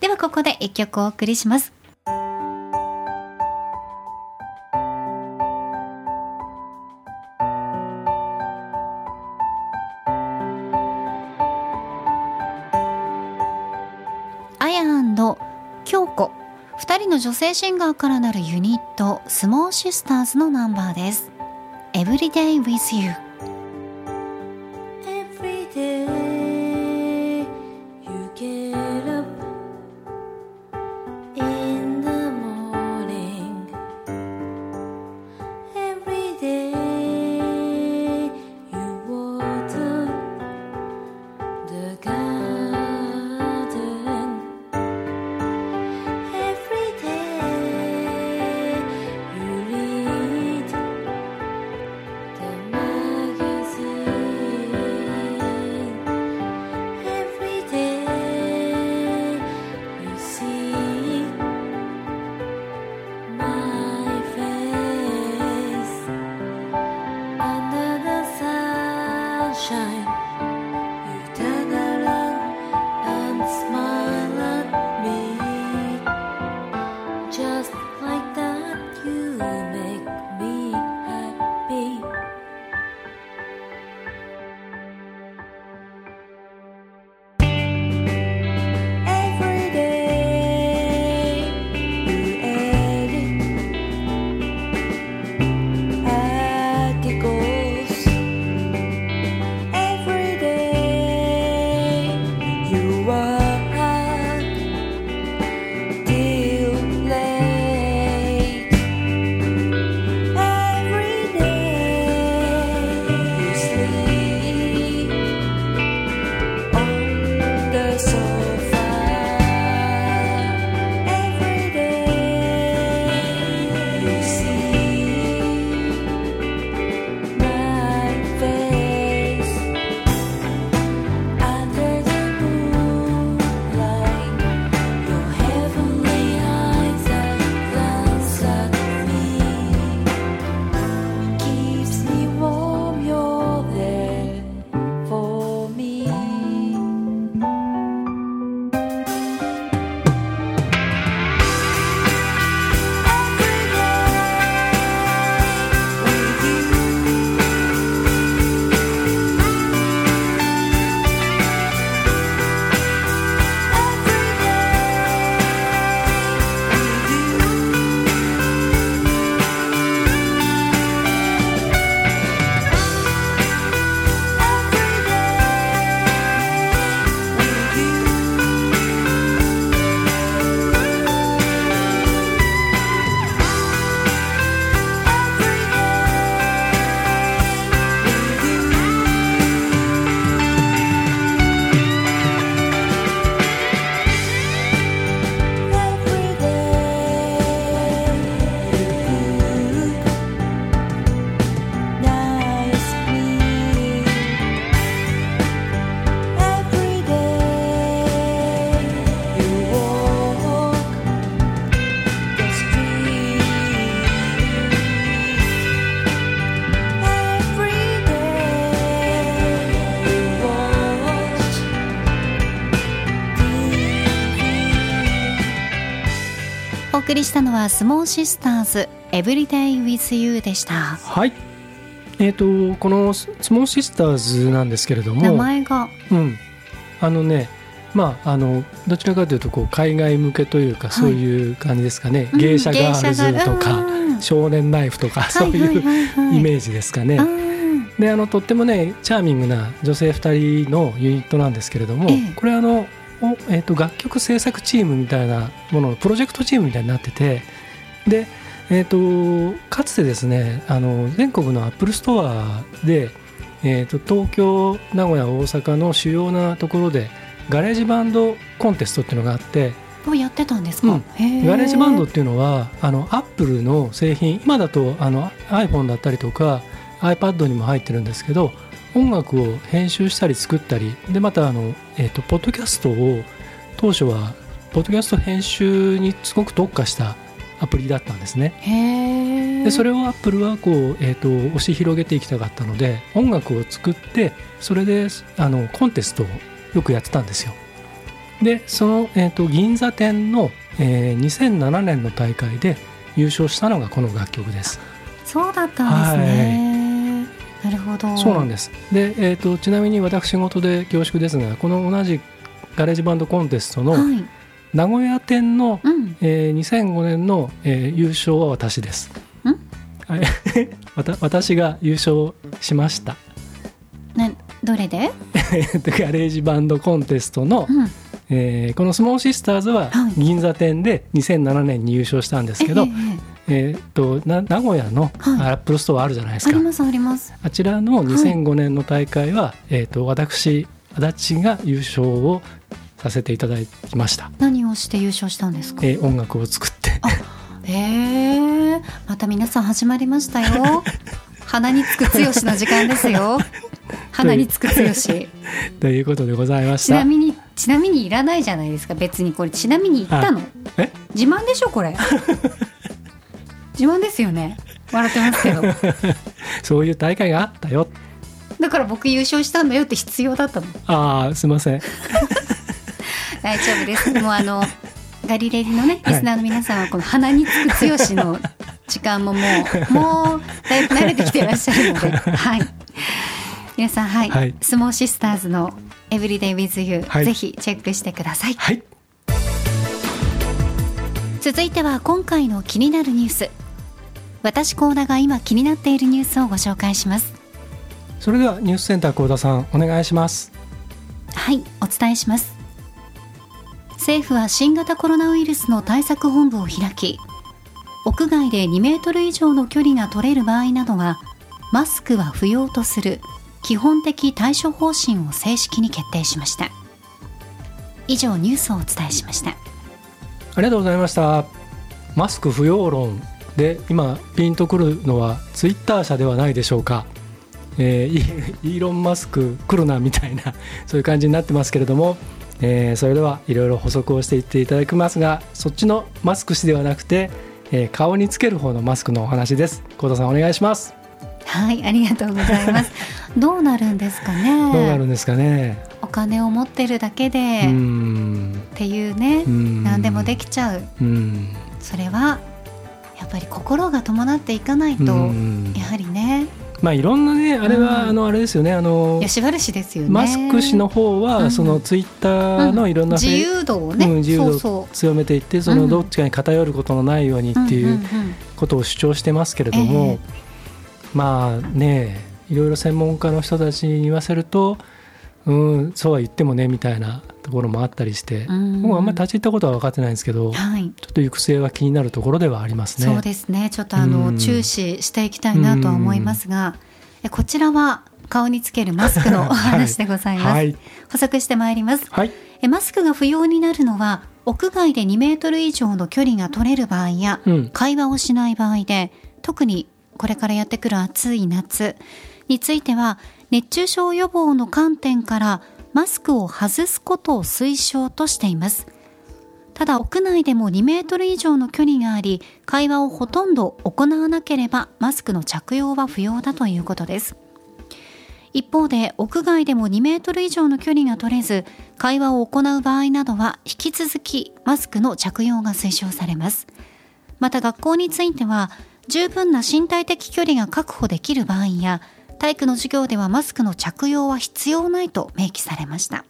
ではここで一曲お送りします。京子。二人の女性シンガーからなるユニットスモーシスターズのナンバーです。Everyday with you りしたのはスモーシスターズ Everyday with You でした。はい。えー、とこのスモーシスターズなんですけれども名前が。うん、あのねまああのどちらかというとこう海外向けというか、そういう感じですかね、うん芸者ガールズとか、うん。少年ナイフとか、そういうイメージですかね。うん。であのとってもねチャーミングな女性2人のユニットなんですけれども、ええ。これあの、おえー、と楽曲制作チームみたいなもののプロジェクトチームみたいになっててで、えー、とかつてですねあの全国の Apple Store で、えー、と東京名古屋大阪の主要なところで GarageBand コンテストっていうのがあってをやってたんですか、うん。へ GarageBand っていうのはあの Apple の製品今だとあの iPhone だったりとか iPad にも入ってるんですけど音楽を編集したり作ったりでまたあの、えー、とポッドキャストを当初はポッドキャスト編集にすごく特化したアプリだったんですね。でそれをアップルはこう、えー、と押し広げていきたかったので音楽を作ってそれであのコンテストをよくやってたんですよ。でその、えー、と銀座店の、えー2007年の大会で優勝したのがこの楽曲です。そうだったんですね、なるほど。そうなんです。で、えー、とちなみに私事で恐縮ですがこの同じ GarageBand コンテストのはい。名古屋店の、うん。えー2005年の、えー優勝は私です。ん？はい。わた私が優勝しました。などれで、GarageBand コンテストの、うん、えーこのスモーシスターズははい。銀座店で2007年に優勝したんですけど、ええええ。ーっとな名古屋のはい。アップルストアあるじゃないですか、えありますあります。あちらの2005年の大会は、えーっと私足立が優勝をさせていただきました、何をして優勝したんですか？えー音楽を作って。へえ。また皆さん始まりましたよ。鼻につく剛の時間ですよ。鼻につく剛。ちということでございました。なみにちなみにいらないじゃないですか別にこれ。ちなみに言ったの。え？自慢でしょこれ。自慢ですよね。笑ってますけど。そういう大会があったよ。だから僕優勝したんだよって必要だったの。ああすいません。大丈夫です。もうあのガリレディのねリスナーの皆さんはこの鼻につく剛の時間ももうもうだいぶ慣れてきてらっしゃるので。はい皆さんはい、はい。スモーシスターズの「Everyday with You、はい。ぜひチェックしてください。はい。続いては今回の気になるニュース。私コーナが今気になっているニュースをご紹介します。それではニュースセンター幸田さんお願いします。はいお伝えします。政府は新型コロナウイルスの対策本部を開き屋外で2メートル以上の距離が取れる場合などはマスクは不要とする基本的対処方針を正式に決定しました。以上ニュースをお伝えしました。ありがとうございました。マスク不要論で今ピンとくるのはツイッター社ではないでしょうか、えーイーロン・マスク来るなみたいなそういう感じになってますけれども、えーそれではいろいろ補足をしていっていただきますがそっちのマスク氏ではなくて、えー顔につける方のマスクのお話です。幸田さんお願いします。はいありがとうございます。どうなるんですかね？どうなるんですかね？お金を持ってるだけでっん。ていうね何でもできちゃう。うん。それはやっぱり心が伴っていかないとうん。やはりね。まあいろんなねあれは、うん。あのあれですよねあの吉原氏ですよね。マスク氏の方は、うん。そのツイッターのいろんな自由度をね、うん自由度そう強めていってそうのん。どっちかに偏ることのないようにっていんうんことを主張してますけれども、まあねいろいろ専門家の人たちに言わせると、うん、そうは言ってもねみたいなところもあったりして、うん。僕はあんまり立ち入ったことは分かってないんですけど、ちょはいっと行く末は気になるところではありますね。そうですね。ちょっとあの、うん。注視していきたいなとは思いますが、えこちらは顔につけるマスクの お話でございます、はい。補足してまいります。はい、えマスクが不要になるのは屋外で2メートル以上の距離が取れる場合や、うん。会話をしない場合で特にこれからやってくる暑い夏については熱中症予防の観点からマスクを外すことを推奨としています。ただ屋内でも2メートル以上の距離があり会話をほとんど行わなければマスクの着用は不要だということです。一方で屋外でも2メートル以上の距離が取れず会話を行う場合などは引き続きマスクの着用が推奨されます。また学校については十分な身体的距離が確保できる場合や体育の授業ではマスクの着用は必要ないと明記されました。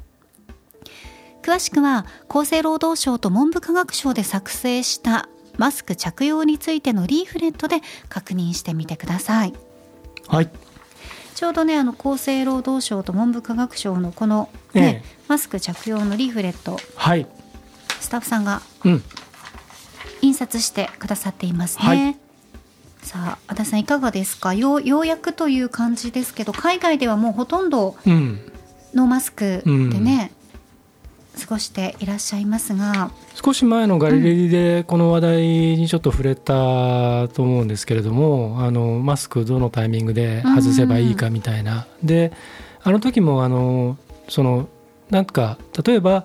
詳しくは厚生労働省と文部科学省で作成したマスク着用についてのリーフレットで確認してみてください。はい。ちょうどねあの厚生労働省と文部科学省のこの、ねえ。マスク着用のリーフレットはい。スタッフさんがうん。印刷してくださっていますね、はいさあ足立さんいかがですか？ようようやくという感じですけど海外ではもうほとんどうん。ノーマスクでね、過ごしていらっしゃいますが。少し前のガリレディでこの話題にちょっと触れたと思うんですけれども、あのマスクどのタイミングで外せばいいかみたいな、であの時もあのそのなんか例えば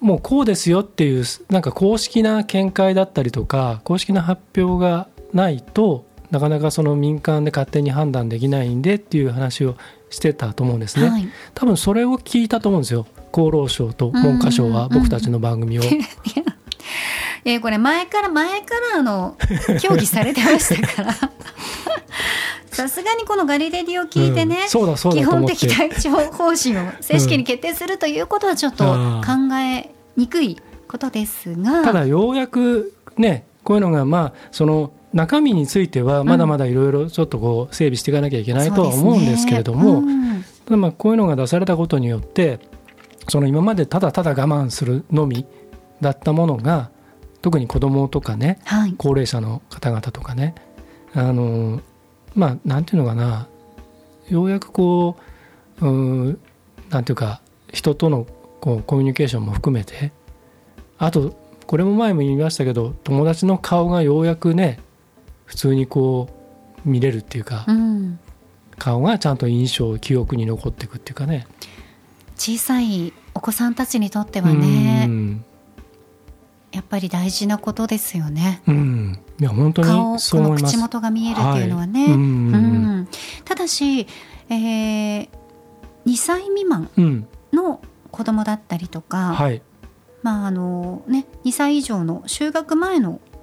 もうこうですよっていうなんか公式な見解だったりとか公式な発表がないとなかなかその民間で勝手に判断できないんでっていう話をしてたと思うんですね。はい、多分それを聞いたと思うんですよ。厚労省と文科省は僕たちの番組を。えーこれ前から前からあの協議されてましたから。さすがにこのガリレディを聞いてね、うん。そうだそうだ基本的体調方針を正式に決定するということはちょっとうん。考えにくいことですが、ただようやくねこういうのがまあその中身についてはまだまだいろいろちょっとこう整備していかなきゃいけないとは思うんですけれども、ねただまあこういうのが出されたことによってその今までただただ我慢するのみだったものが特に子どもとかねうんはい、高齢者の方々とかねあのまあなんていうのかなようやくこううんなんていうか人とのこうコミュニケーションも含めてあとこれも前も言いましたけど友達の顔がようやくね普通にこう見れるっていうか、うん、顔がちゃんと印象記憶に残っていくっていうかね。小さいお子さんたちにとってはねうん。やっぱり大事なことですよね。うん、いや本当顔にそうこの。口元が見えるっていうのはね、はい。うん。うん。ただし、えー2歳未満うん、の子供だったりとか、はい、まああのね、2歳以上の就学前のお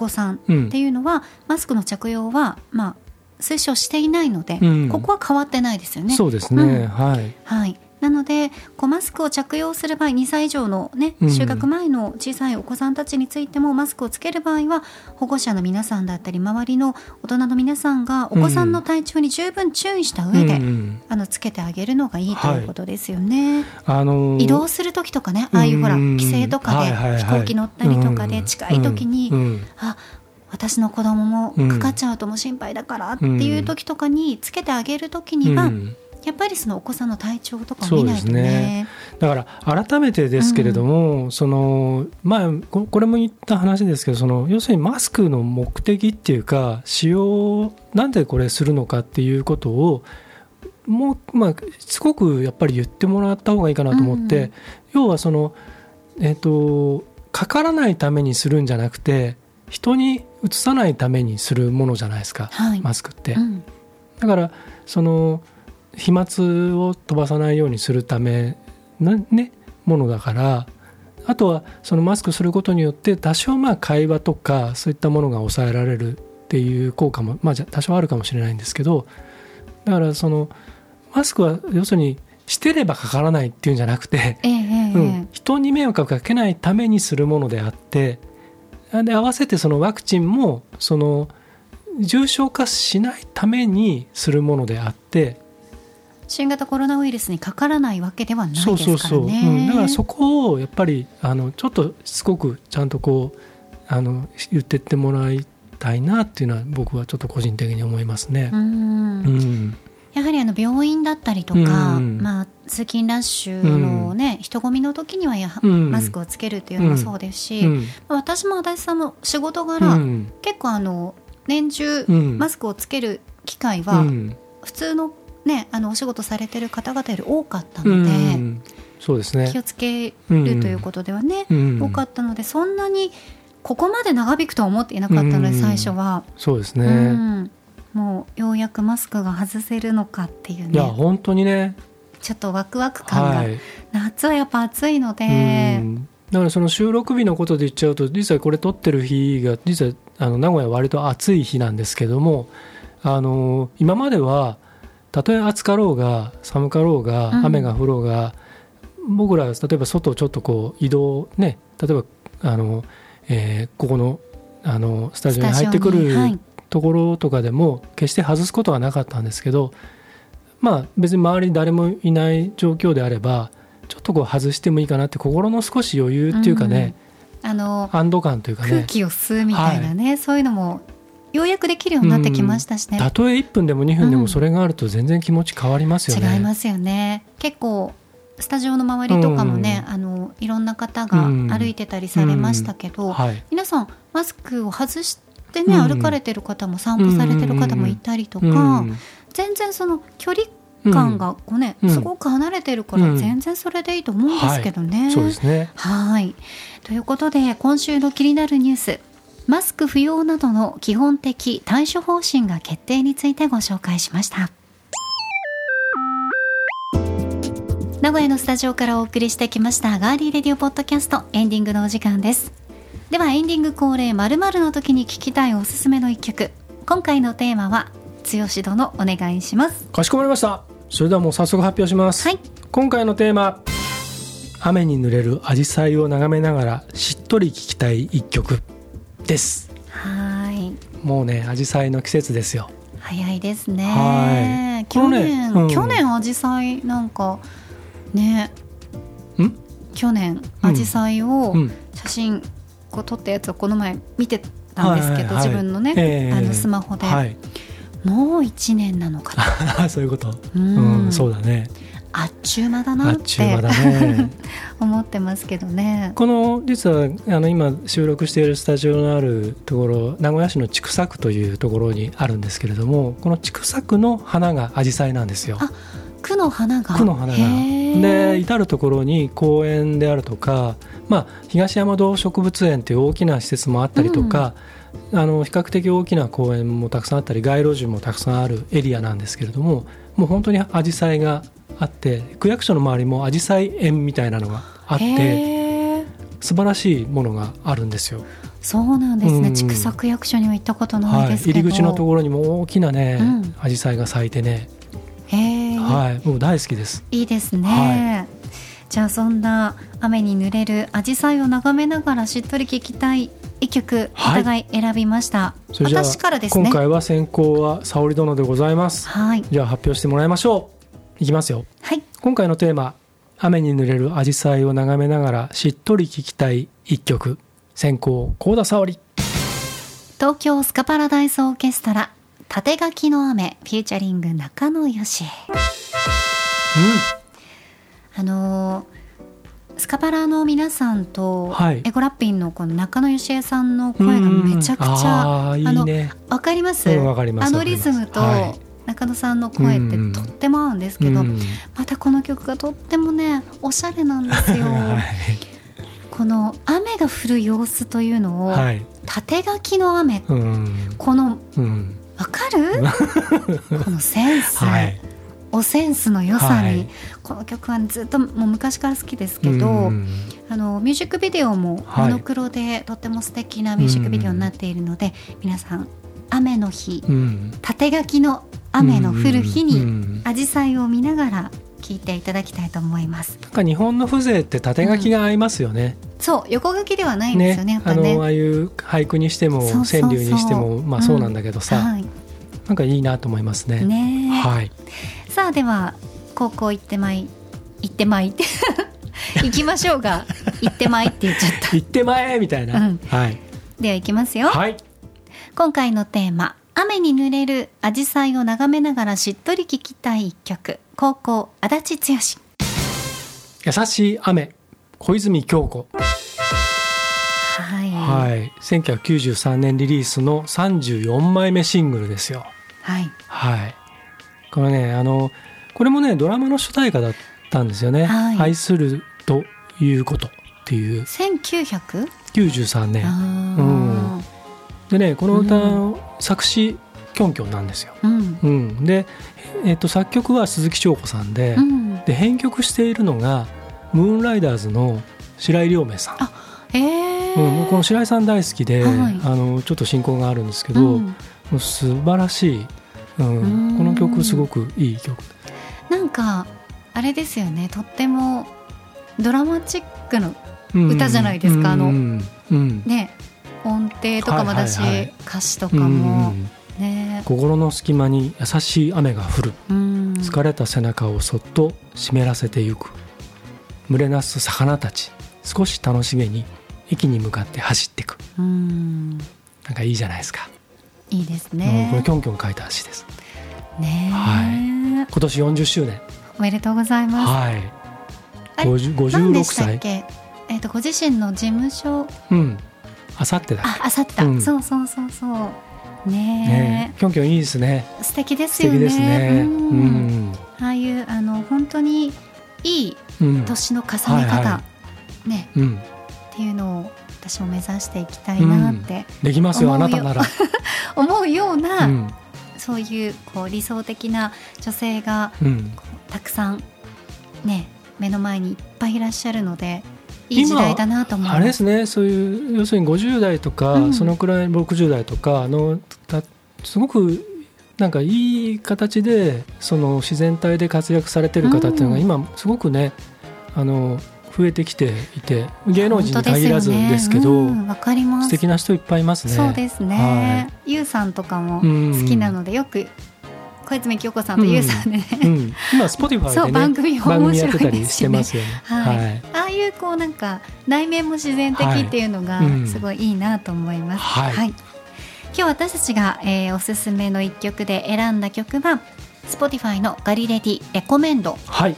子さんうん。っていうのは、マスクの着用は、まあ、推奨していないので、うん。ここは変わってないですよね。そうですね、うん。はい。はい、なのでこうマスクを着用する場合2歳以上の、ね、うん。就学前の小さいお子さんたちについてもマスクをつける場合は保護者の皆さんだったり周りの大人の皆さんがお子さんの体調に十分注意した上で、うんあのつけてあげるのがいいとはいいうことですよね。あのー。移動する時とかねああいうほらうん帰省とかではいはいはい。飛行機乗ったりとかで近い時に、うんうんあ私の子供もかかっちゃうともう心配だからっていう時とかにつけてあげる時には、うんやっぱりそのお子さんの体調とかをそうで見ないとね。すね。だから改めてですけれども、そのまあここれも言った話ですけどその要するにマスクの目的っていうか使用なんでこれするのかっていうことをもうまあすごくやっぱり言ってもらった方がいいかなと思って、うん。要はそのえっ、とかからないためにするんじゃなくて人にうつさないためにするものじゃないですか、はい。マスクって。うん。だからその飛沫を飛ばさないようにするためなねものだからあとはそのマスクすることによって多少まあ会話とかそういったものが抑えられるっていう効果もまあじゃ多少あるかもしれないんですけどだからそのマスクは要するにしてればかからないっていうんじゃなくて、ええええうん、人に迷惑をかけないためにするものであってで合わせてそのワクチンもその重症化しないためにするものであって新型コロナウイルスにかからないわけではないですそうからね。そうそう、う。ん、だからそこをやっぱりあのちょっとしつこくちゃんとこうあの言ってってもらいたいなっていうのは僕はちょっと個人的に思いますね。う。ん。うん。やはりあの病院だったりとか、うん。まあ、通勤ラッシュの、ね人混みの時にはやは、うん。マスクをつけるっていうのもそうですし、うん。私も足立さんも仕事う柄、ん。結構あの年中、うん。マスクをつける機会うは、ん。普通の,、ね、あのお仕事されてる方々より多かったうので、ん。そうですね。気をつけるということではね、うん。多かったのでそんなにここまで長引くとは思っていなかったので、うん最初は、そうですね、うん。もうようやくマスクが外せるのかっていういやね本当にね。ちょっとワクワク感が、はい。夏はやっぱ暑いので、うん。だからその収録日のことで言っちゃうと実はこれ撮ってる日が実はあの名古屋は割と暑い日なんですけどもあの今まではたとえ暑かろうが寒かろうがうん。雨が降ろうが、僕ら例えば外をちょっとこう移動ね例えばあの、えーここのあのスタジオに入ってくるはい。ところとかでも決して外すことはなかったんですけどまあ別に周りに誰もいない状況であればちょっとこう外してもいいかなって心の少し余裕っていうかね、あの安堵感というかね。空気を吸うみたいなね、そういうのもようやくできるようになってきましたしね、たとえ1分でも2分でうん。もそれがあると全然気持ち変わりますよね。違いますよね。結構スタジオの周りとかもね、あのいろんな方が歩いてたりされましたけど、はい、皆さんマスクを外してね、うん。歩かれてる方も散歩されてる方もいたりとか、うん。全然その距離感がこうね、うん。すごく離れてるからうん。全然それでいいと思うんですけどね。そうですね。はい。ということで、今週の気になるニュース、マスク不要などの基本的対処方針が決定についてご紹介しました。名古屋のスタジオからお送りしてきましたガーリーレディオポッドキャストエンディングのお時間です。ではエンディング恒例〇〇の時に聞きたいおすすめの一曲。今回のテーマは、剛殿お願いします。かしこまりました。それではもう早速発表します。はい。今回のテーマ雨に濡れる紫陽花を眺めながらしっとり聴きたい一曲です。はい。もうね紫陽花の季節ですよ。早いですね。はい。去年、ねうん。去年アジサイなんかね、ん？去年アジサイをうん。写真こう撮ったやつをこの前見てたんですけど、はいはいはい。自分のね、ええあのスマホで、はい。もう一年なのかな。そういうこと。ううんん、そうだねあっちゅう間だあなっっちゅう間てだね。思ってますけどね。この実はあの今収録しているスタジオのあるところ名古屋市の千種区というところにあるんですけれどもこの千種区の花が紫陽花なんですよ。あ区の花が？区の花が。で至る所に公園であるとか、まあ、東山動植物園という大きな施設もあったりとか、あの比較的大きな公園もたくさんあったり街路樹もたくさんあるエリアなんですけれどももう本当にアジサイがあって区役所の周りもアジサイ園みたいなのがあって素晴らしいものがあるんですよ。そうなんですね。うん。畜産区役所には行ったことないはい、ですけど。入り口のところにも大きなね、うん。アジサイが咲いてね、はい、もう大好きです。いいですね、はじゃあそんな雨に濡れる紫陽花を眺めながらしっとり聴きたい一曲おはい。互い選びました、私からですね。今回は先行は沙織殿でございます。はい。じゃあ発表してもらいましょう。いきますよ。はい今回のテーマ、雨に濡れる紫陽花を眺めながらしっとり聴きたい一曲。先行、幸田沙織。東京スカパラダイスオーケストラ縦書きの雨フューチャリング中野よしあのースカパラの皆さんと、はいエゴラッピンのこの中野よしえさんの声がめちゃくちうんゃあのね。わかります,、うんわかりますあのリズムとはい中野さんの声ってうんとっても合うんですけど、うんまたこの曲がとってもねおしゃれなんですよ。はいこの雨が降る様子というのを、はい。縦書きの雨うん。このうん。わかる？このセンス、はい。おセンスの良さに、はいこの曲はずっともう昔から好きですけど、うんあのミュージックビデオもはいモノクロでとっても素敵なミュージックビデオになっているので、皆さん雨の日うん。縦書きの雨の降る日うんにうん紫陽花を見ながら聴いていただきたいと思いますなんか日本の風情って縦書きが合いますよね。そう横書きではないんですよねやっぱあねのああいう俳句にしても川柳にしてもまあそうなんだけどさ、はいなんかいいなと思いますね。ねえはい。さあでは高校行ってまい行ってまいって 行きましょうが 行ってまいって言っちゃった行ってまえみたいな。うんはい。では行きますよ、はい。今回のテーマ雨に濡れる紫陽花を眺めながらしっとり聴きたい一曲高校足立剛優しい雨小泉京子。はいはい。1993年リリースの34枚目シングルですよ。はいはい。これねあのこれもねドラマの主題歌だったんですよね。はい愛するということっていう1900 93年。あでねこの歌の作詞キョンキョンなんですよ。ーうん。うん、で、えっと作曲は鈴木翔子さんで,、うん。で編曲しているのがムーンライダーズの白井亮明さん。あええうん、もうこの白井さん大好きで、はい。あのちょっと親交があるんですけど、うん素晴らしい、うん。うん。この曲すごくいい曲。なんかあれですよね。とってもドラマチックのうん歌じゃないですか。あのね音程とかもだし、はいはいはい。歌詞とかうんもうん。ね。心の隙間に優しい雨が降る。うん。疲れた背中をそっと湿らせてゆく。群れなす魚たち。少し楽しげに駅に向かって走っていく。うん。なんかいいじゃないですか、いいですうんこれねキョンキョン書いた詩です。ねは今年40周年。おめでとうございます。はい。あれ50何で56したっ歳け？えっ、とご自身の事務所うんあさってだ。ああさってだ、うん。そうそうそうそう。ねねキョンキョンいいですね。え素敵です素よねすね。ううん。んああいうあの本当にいいうん。年の重ね方、はいはね。うん。っていうのを私も目指していきたいなってできますよあなたなら。思うような、うん。そういうこう理想的な女性がうん。たくさんね目の前にいっぱいいらっしゃるのでいい時代だなと思いますあれですねそういう要するに50代とか、うん。そのくらい60代とかのたすごくなんかいい形でその自然体で活躍されてる方っていうのがうん。今すごくねあの増えてきていて芸能人に限らずですけどうんわかります。素敵な人いっぱいいますね。そうですね、ゆうさんとかもうん。好きなのでよく小泉京子さんとゆうさんでね、うん、今 Spotify そうでね番組も番組面白いですしてね。ますよね。はい。はい。ああいうこうなんか内面も自然的っていうのがはい。うん。すごいいいなと思います。はい。今日私たちが、えーおすすめの一曲で選んだ曲は Spotify のガリレディレコメンド。はい。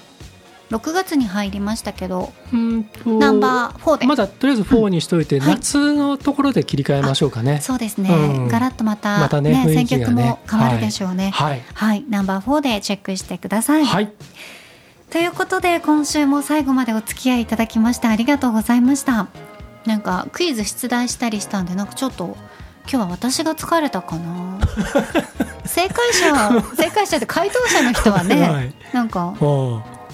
6月に入りましたけどうんとナンバー4で、まだとりあえず4にしといて、はい夏のところで切り替えましょうかね。そうですね、うんガラッとまた,、またねね選曲も変わるでしょうね。はい、はい。ナンバー4でチェックしてください。はい。ということで今週も最後までお付き合いいただきましてありがとうございましたなんかクイズ出題したりしたんでなんかちょっと今日は私が疲れたかな 正解者正解者って回答者の人はね、はいなんか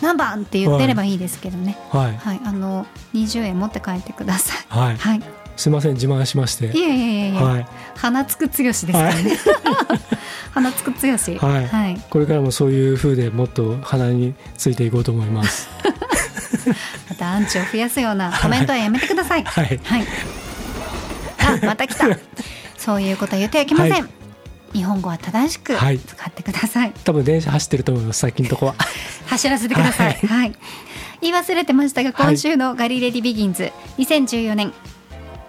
何番って言ってればいいですけどねはい。はいあの20円持って帰ってくださいはい。はいすみません自慢しまして。いやいやいやいや、はい。鼻つく剛ですからね、鼻つく剛はいはい、これからもそういう風でもっと鼻についていこうと思います。またアンチを増やすようなコメントはやめてくださいはい。はい。あ、また来た。そういうことは言ってはいけません。はい日本語は正しく使はいってください。多分電車走ってると思います最近のとこは。走らせてください。はい。言い忘れてましたが、はい今週のガリレディビギンズ、2014年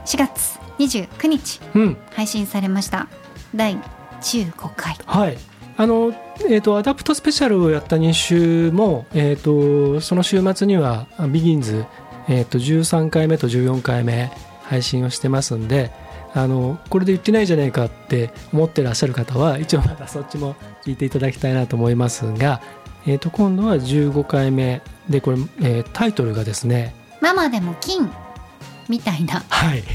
4月29日うん。配信されました。第15回。はい。あのえー、とアダプトスペシャルをやった2週も、えー、とその週末にはあビギンズ、えー、と13回目と14回目配信をしてますんであのこれで言ってないじゃないかって思ってらっしゃる方は一応またそっちも聞いていただきたいなと思いますが、えー、と今度は15回目でこれ、えータイトルがですねママでも金みたいな。はい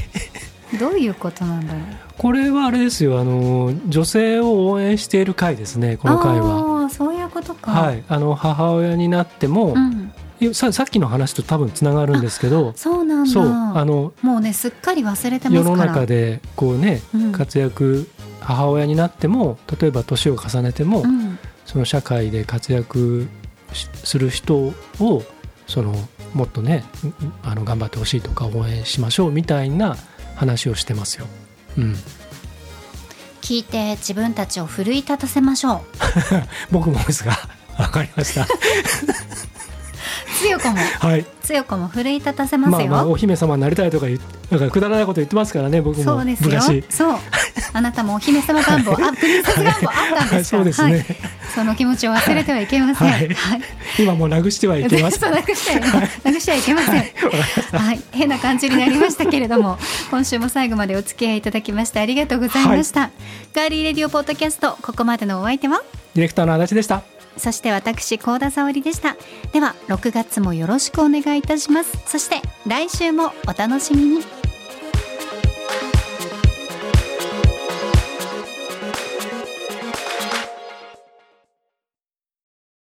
どういうことなんだろう。これはあれですよあの女性を応援している回ですねこの回は。そういうことか。はい、あの母親になっても、うん。ささっきの話と多分つながるんですけどそうなんだ。そうあのもうね、すっかり忘れてます世から。の中でこうねうん活躍母親になっても例えば年を重ねても、うん。その社会で活躍しする人をそのもっとねうんあの頑張ってほしいとか応援しましょうみたいな話をしてますよ。うん、聞いて自分たちを奮い立たせましょう 僕もですがわかりました。強子もはい。強子も奮い立たせますよ、まあまあお姫様になりたいとか言っなんかくだらないこと言ってますからね僕も。そうですよ。昔。そう。あなたもお姫様願望あプリンセス願望あったんですか？はいそうですね。はい。その気持ちを忘れてはいけません。はい。今もうなくしてはいけます。そ うなくしてはなくしてはいけません。はい、変な感じになりましたけれども、今週も最後までお付き合いいただきましてありがとうございました。ガーリーレディオポッドキャストここまでのお相手は、ディレクターの足立でした。そして私高田沙織でした。では6月もよろしくお願いいたします。そして来週もお楽しみに。